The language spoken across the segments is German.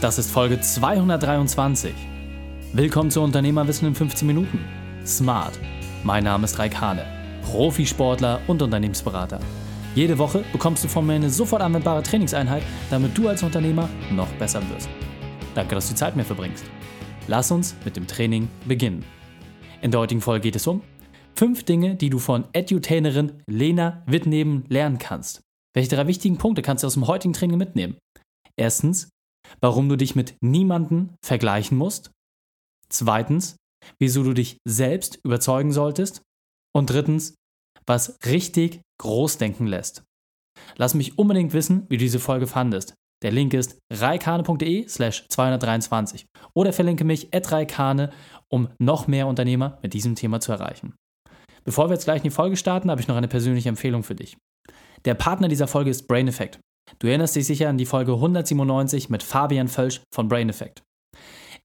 Das ist Folge 223. Willkommen zu Unternehmerwissen in 15 Minuten. Smart. Mein Name ist Raik Hane, Profisportler und Unternehmensberater. Jede Woche bekommst du von mir eine sofort anwendbare Trainingseinheit, damit du als Unternehmer noch besser wirst. Danke, dass du die Zeit mir verbringst. Lass uns mit dem Training beginnen. In der heutigen Folge geht es um fünf Dinge, die du von Edutainerin Lena Wittneben lernen kannst. Welche drei wichtigen Punkte kannst du aus dem heutigen Training mitnehmen? Erstens, warum du dich mit niemandem vergleichen musst. Zweitens, wieso du dich selbst überzeugen solltest. Und drittens, was richtig groß denken lässt. Lass mich unbedingt wissen, wie du diese Folge fandest. Der Link ist reikane.de slash 223 oder verlinke mich at reikane, um noch mehr Unternehmer mit diesem Thema zu erreichen. Bevor wir jetzt gleich in die Folge starten, habe ich noch eine persönliche Empfehlung für dich. Der Partner dieser Folge ist Brain Effect. Du erinnerst dich sicher an die Folge 197 mit Fabian Völsch von Brain Effect.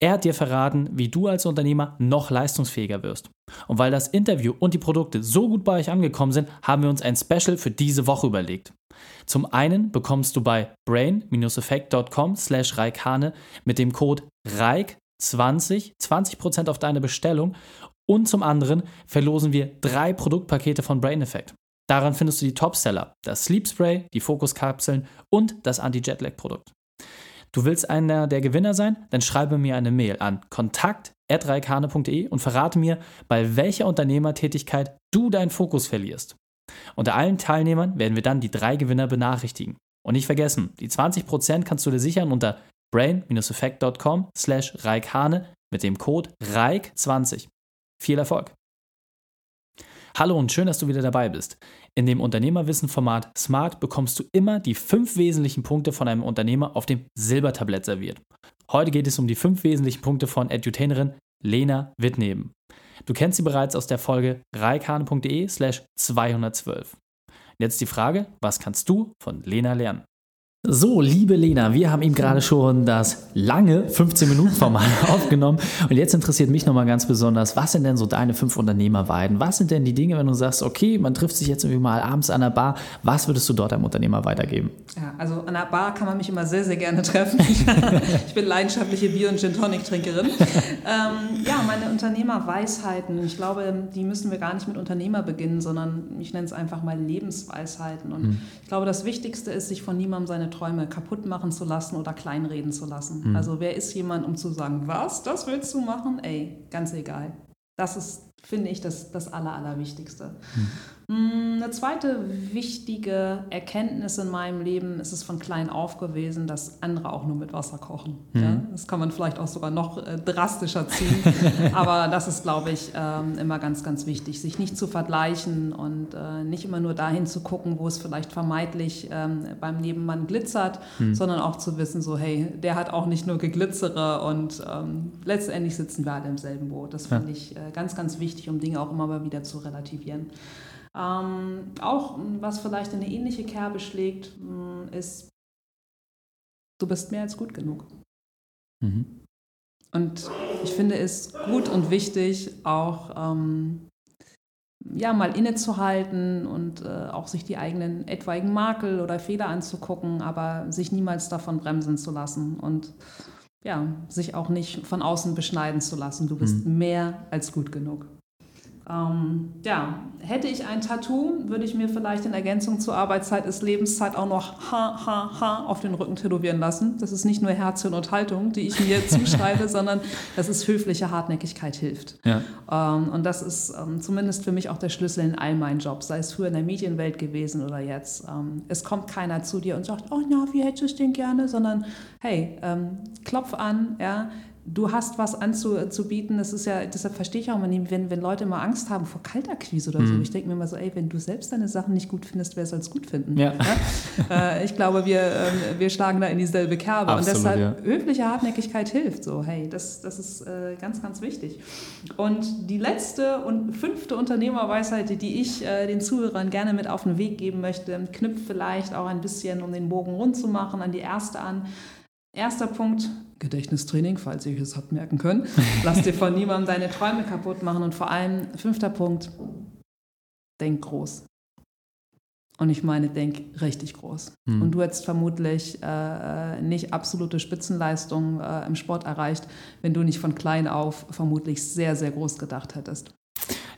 Er hat dir verraten, wie du als Unternehmer noch leistungsfähiger wirst. Und weil das Interview und die Produkte so gut bei euch angekommen sind, haben wir uns ein Special für diese Woche überlegt. Zum einen bekommst du bei brain-effekt.com slash reikane mit dem Code REIK20 20% auf deine Bestellung und zum anderen verlosen wir drei Produktpakete von Brain Effect. Daran findest du die Topseller, das Sleep Spray, die Fokuskapseln und das Anti-Jetlag-Produkt. Du willst einer der Gewinner sein? Dann schreibe mir eine Mail an kontakt.reikane.de und verrate mir, bei welcher Unternehmertätigkeit du deinen Fokus verlierst. Unter allen Teilnehmern werden wir dann die drei Gewinner benachrichtigen. Und nicht vergessen, die 20% kannst du dir sichern unter brain-effect.com slash reikane mit dem Code REIK20. Viel Erfolg! Hallo und schön, dass du wieder dabei bist. In dem Unternehmerwissen-Format Smart bekommst du immer die fünf wesentlichen Punkte von einem Unternehmer auf dem Silbertablett serviert. Heute geht es um die fünf wesentlichen Punkte von Edutainerin Lena Wittneben. Du kennst sie bereits aus der Folge reikane.de slash 212. Jetzt die Frage, was kannst du von Lena lernen? So, liebe Lena, wir haben eben gerade schon das lange 15-Minuten-Format aufgenommen. Und jetzt interessiert mich nochmal ganz besonders, was sind denn so deine fünf Unternehmerweiden? Was sind denn die Dinge, wenn du sagst, okay, man trifft sich jetzt irgendwie mal abends an der Bar, was würdest du dort einem Unternehmer weitergeben? Ja, also an der Bar kann man mich immer sehr, sehr gerne treffen. ich bin leidenschaftliche Bier- und Gin-Tonic-Trinkerin. ähm, ja, meine Unternehmerweisheiten, ich glaube, die müssen wir gar nicht mit Unternehmer beginnen, sondern ich nenne es einfach mal Lebensweisheiten. Und hm. ich glaube, das Wichtigste ist, sich von niemandem seine Träume kaputt machen zu lassen oder kleinreden zu lassen. Mhm. Also wer ist jemand, um zu sagen, was, das willst du machen? Ey, ganz egal. Das ist, finde ich, das, das Aller, Allerwichtigste. Mhm. Mm, eine zweite wichtige Erkenntnis in meinem Leben ist es von klein auf gewesen, dass andere auch nur mit Wasser kochen. Mhm. Ja, das kann man vielleicht auch sogar noch äh, drastischer ziehen. Aber das ist, glaube ich, ähm, immer ganz, ganz wichtig, sich nicht zu vergleichen und äh, nicht immer nur dahin zu gucken, wo es vielleicht vermeintlich ähm, beim Nebenmann glitzert, mhm. sondern auch zu wissen, so hey, der hat auch nicht nur geglitzere und ähm, letztendlich sitzen wir alle im selben Boot. Das finde ja. ich äh, ganz, ganz wichtig, um Dinge auch immer mal wieder zu relativieren. Ähm, auch was vielleicht in eine ähnliche Kerbe schlägt, mm, ist, du bist mehr als gut genug. Mhm. Und ich finde es gut und wichtig, auch ähm, ja, mal innezuhalten und äh, auch sich die eigenen etwaigen Makel oder Fehler anzugucken, aber sich niemals davon bremsen zu lassen und ja, sich auch nicht von außen beschneiden zu lassen. Du bist mhm. mehr als gut genug. Ähm, ja, hätte ich ein Tattoo, würde ich mir vielleicht in Ergänzung zur Arbeitszeit ist Lebenszeit auch noch ha, ha, ha auf den Rücken tätowieren lassen. Das ist nicht nur Herzchen und Haltung, die ich mir zuschreibe, sondern das ist höfliche Hartnäckigkeit hilft. Ja. Ähm, und das ist ähm, zumindest für mich auch der Schlüssel in all meinen Jobs, sei es früher in der Medienwelt gewesen oder jetzt. Ähm, es kommt keiner zu dir und sagt, oh ja, wie hättest du es denn gerne, sondern hey, ähm, klopf an, ja, du hast was anzubieten. Das ist ja, deshalb verstehe ich auch immer nicht, wenn, wenn Leute immer Angst haben vor Kaltakquise oder mhm. so. Ich denke mir immer so, ey, wenn du selbst deine Sachen nicht gut findest, wer soll es gut finden? Ja. ja? Äh, ich glaube, wir, äh, wir schlagen da in dieselbe Kerbe. Absolut, und deshalb ja. höfliche Hartnäckigkeit hilft so. Hey, das, das ist äh, ganz, ganz wichtig. Und die letzte und fünfte Unternehmerweisheit, die ich äh, den Zuhörern gerne mit auf den Weg geben möchte, knüpft vielleicht auch ein bisschen, um den Bogen rund zu machen, an die erste an. Erster Punkt, Gedächtnistraining, falls ihr es habt merken können. Lass dir von niemandem deine Träume kaputt machen. Und vor allem, fünfter Punkt, denk groß. Und ich meine, denk richtig groß. Mhm. Und du hättest vermutlich äh, äh, nicht absolute Spitzenleistung äh, im Sport erreicht, wenn du nicht von klein auf vermutlich sehr, sehr groß gedacht hättest.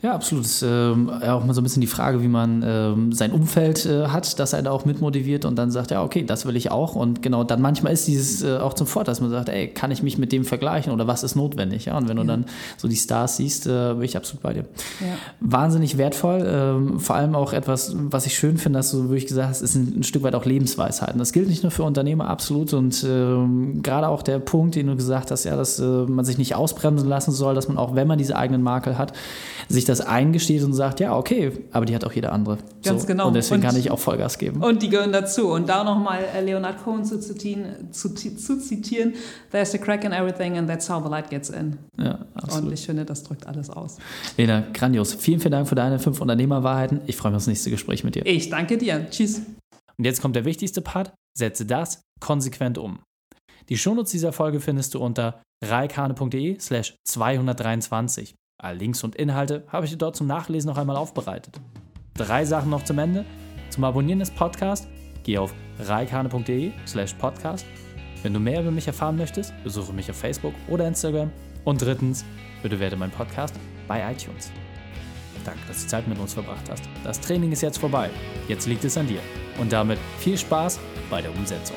Ja, absolut. Das ist ähm, auch mal so ein bisschen die Frage, wie man ähm, sein Umfeld äh, hat, dass er da auch mitmotiviert und dann sagt, ja, okay, das will ich auch. Und genau dann manchmal ist dieses äh, auch zum Vorteil, dass man sagt, ey, kann ich mich mit dem vergleichen oder was ist notwendig? Ja, und wenn ja. du dann so die Stars siehst, äh, bin ich absolut bei dir. Ja. Wahnsinnig wertvoll. Ähm, vor allem auch etwas, was ich schön finde, dass du wirklich gesagt hast, ist ein, ein Stück weit auch Lebensweisheiten. Das gilt nicht nur für Unternehmer, absolut. Und ähm, gerade auch der Punkt, den du gesagt hast, ja, dass äh, man sich nicht ausbremsen lassen soll, dass man auch, wenn man diese eigenen Makel hat, sich das eingesteht und sagt, ja, okay, aber die hat auch jeder andere. Ganz so. genau. Und deswegen und, kann ich auch Vollgas geben. Und die gehören dazu. Und da nochmal äh, Leonard Cohen zu zitieren, zu, zu, zitieren, there's a crack in everything and that's how the light gets in. Ja, absolut. Und ich finde, das drückt alles aus. Lena, grandios. Vielen, vielen Dank für deine fünf Unternehmerwahrheiten. Ich freue mich aufs nächste Gespräch mit dir. Ich danke dir. Tschüss. Und jetzt kommt der wichtigste Part. Setze das konsequent um. Die Shownotes dieser Folge findest du unter reikane.de slash 223. Alle Links und Inhalte habe ich dir dort zum Nachlesen noch einmal aufbereitet. Drei Sachen noch zum Ende. Zum Abonnieren des Podcasts geh auf reikane.de slash podcast. Wenn du mehr über mich erfahren möchtest, besuche mich auf Facebook oder Instagram. Und drittens, bitte werde mein Podcast bei iTunes. Danke, dass du Zeit mit uns verbracht hast. Das Training ist jetzt vorbei. Jetzt liegt es an dir. Und damit viel Spaß bei der Umsetzung.